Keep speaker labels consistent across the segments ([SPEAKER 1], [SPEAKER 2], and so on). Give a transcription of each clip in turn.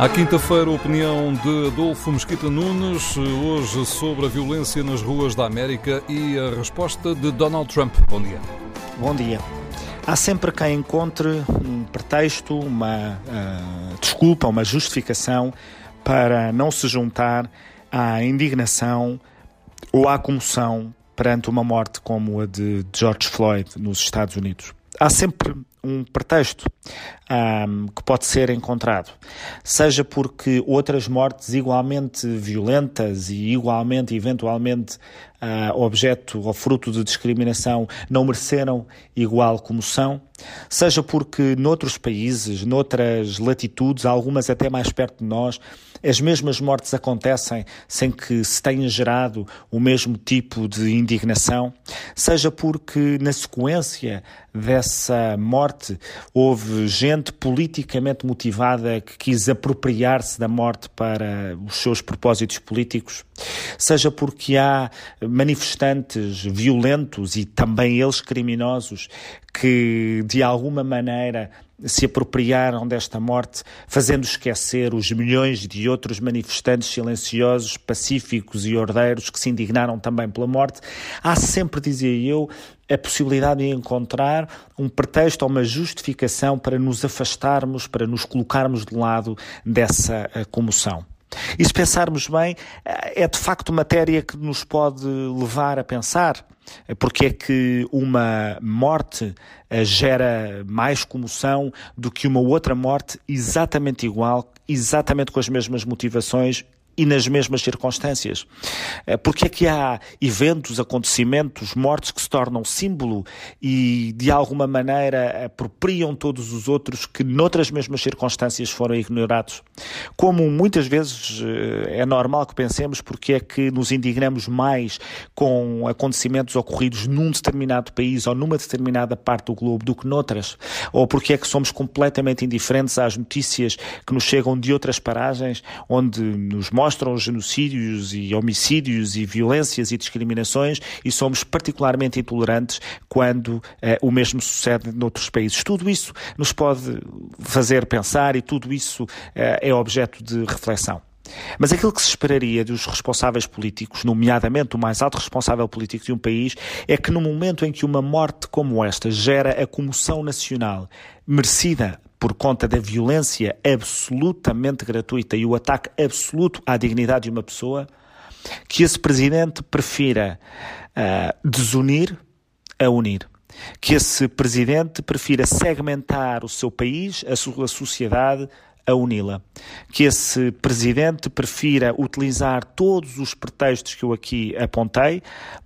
[SPEAKER 1] À quinta-feira, a opinião de Adolfo Mesquita Nunes, hoje sobre a violência nas ruas da América e a resposta de Donald Trump. Bom dia.
[SPEAKER 2] Bom dia. Há sempre quem encontre um pretexto, uma uh, desculpa, uma justificação para não se juntar à indignação ou à comoção perante uma morte como a de George Floyd nos Estados Unidos. Há sempre um pretexto um, que pode ser encontrado, seja porque outras mortes igualmente violentas e igualmente, eventualmente, uh, objeto ou fruto de discriminação não mereceram igual comoção, seja porque noutros países, noutras latitudes, algumas até mais perto de nós, as mesmas mortes acontecem sem que se tenha gerado o mesmo tipo de indignação, seja porque na sequência dessa morte houve gente politicamente motivada que quis apropriar-se da morte para os seus propósitos políticos, seja porque há manifestantes violentos e também eles criminosos que de alguma maneira se apropriaram desta morte, fazendo esquecer os milhões de outros manifestantes silenciosos, pacíficos e ordeiros que se indignaram também pela morte. Há sempre, dizia eu, a possibilidade de encontrar um pretexto ou uma justificação para nos afastarmos, para nos colocarmos de lado dessa eh, comoção. E se pensarmos bem, é de facto matéria que nos pode levar a pensar porque é que uma morte eh, gera mais comoção do que uma outra morte exatamente igual, exatamente com as mesmas motivações e nas mesmas circunstâncias. Eh, porque é que há eventos, acontecimentos, mortes que se tornam símbolo e de alguma maneira apropriam todos os outros que noutras mesmas circunstâncias foram ignorados? Como muitas vezes eh, é normal que pensemos porque é que nos indignamos mais com acontecimentos ocorridos num determinado país ou numa determinada parte do globo do que noutras? Ou porque é que somos completamente indiferentes às notícias que nos chegam de outras paragens onde nos mostram mostram genocídios e homicídios e violências e discriminações e somos particularmente intolerantes quando eh, o mesmo sucede noutros países. Tudo isso nos pode fazer pensar e tudo isso eh, é objeto de reflexão. Mas aquilo que se esperaria dos responsáveis políticos, nomeadamente o mais alto responsável político de um país, é que no momento em que uma morte como esta gera a comoção nacional merecida por conta da violência absolutamente gratuita e o ataque absoluto à dignidade de uma pessoa, que esse presidente prefira uh, desunir a unir. Que esse presidente prefira segmentar o seu país, a sua sociedade, a uni-la. Que esse presidente prefira utilizar todos os pretextos que eu aqui apontei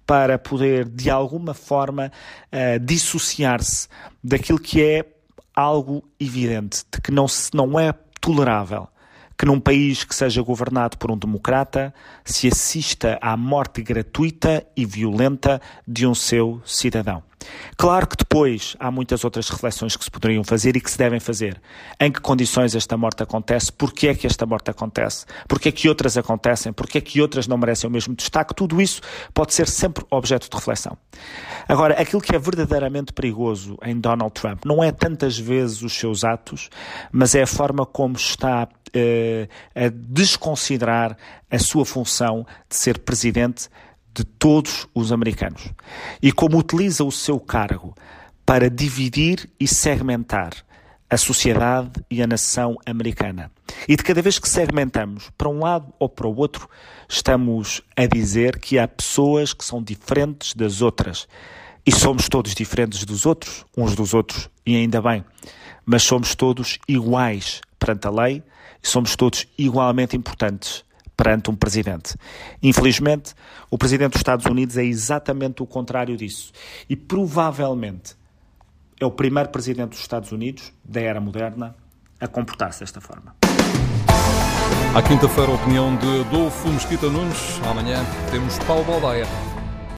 [SPEAKER 2] para poder, de alguma forma, uh, dissociar-se daquilo que é algo evidente de que não, se, não é tolerável que num país que seja governado por um democrata se assista à morte gratuita e violenta de um seu cidadão. Claro que depois há muitas outras reflexões que se poderiam fazer e que se devem fazer. Em que condições esta morte acontece? Porquê é que esta morte acontece? Porquê é que outras acontecem? Porquê é que outras não merecem o mesmo destaque? Tudo isso pode ser sempre objeto de reflexão. Agora, aquilo que é verdadeiramente perigoso em Donald Trump não é tantas vezes os seus atos, mas é a forma como está uh, a desconsiderar a sua função de ser presidente de todos os americanos e como utiliza o seu cargo para dividir e segmentar a sociedade e a nação americana. E de cada vez que segmentamos para um lado ou para o outro, estamos a dizer que há pessoas que são diferentes das outras. E somos todos diferentes dos outros, uns dos outros, e ainda bem. Mas somos todos iguais perante a lei e somos todos igualmente importantes perante um presidente. Infelizmente, o presidente dos Estados Unidos é exatamente o contrário disso. E provavelmente é o primeiro presidente dos Estados Unidos, da era moderna, a comportar-se desta forma.
[SPEAKER 1] À quinta-feira, a opinião de Adolfo Mesquita Nunes. Amanhã temos Paulo Baldaia.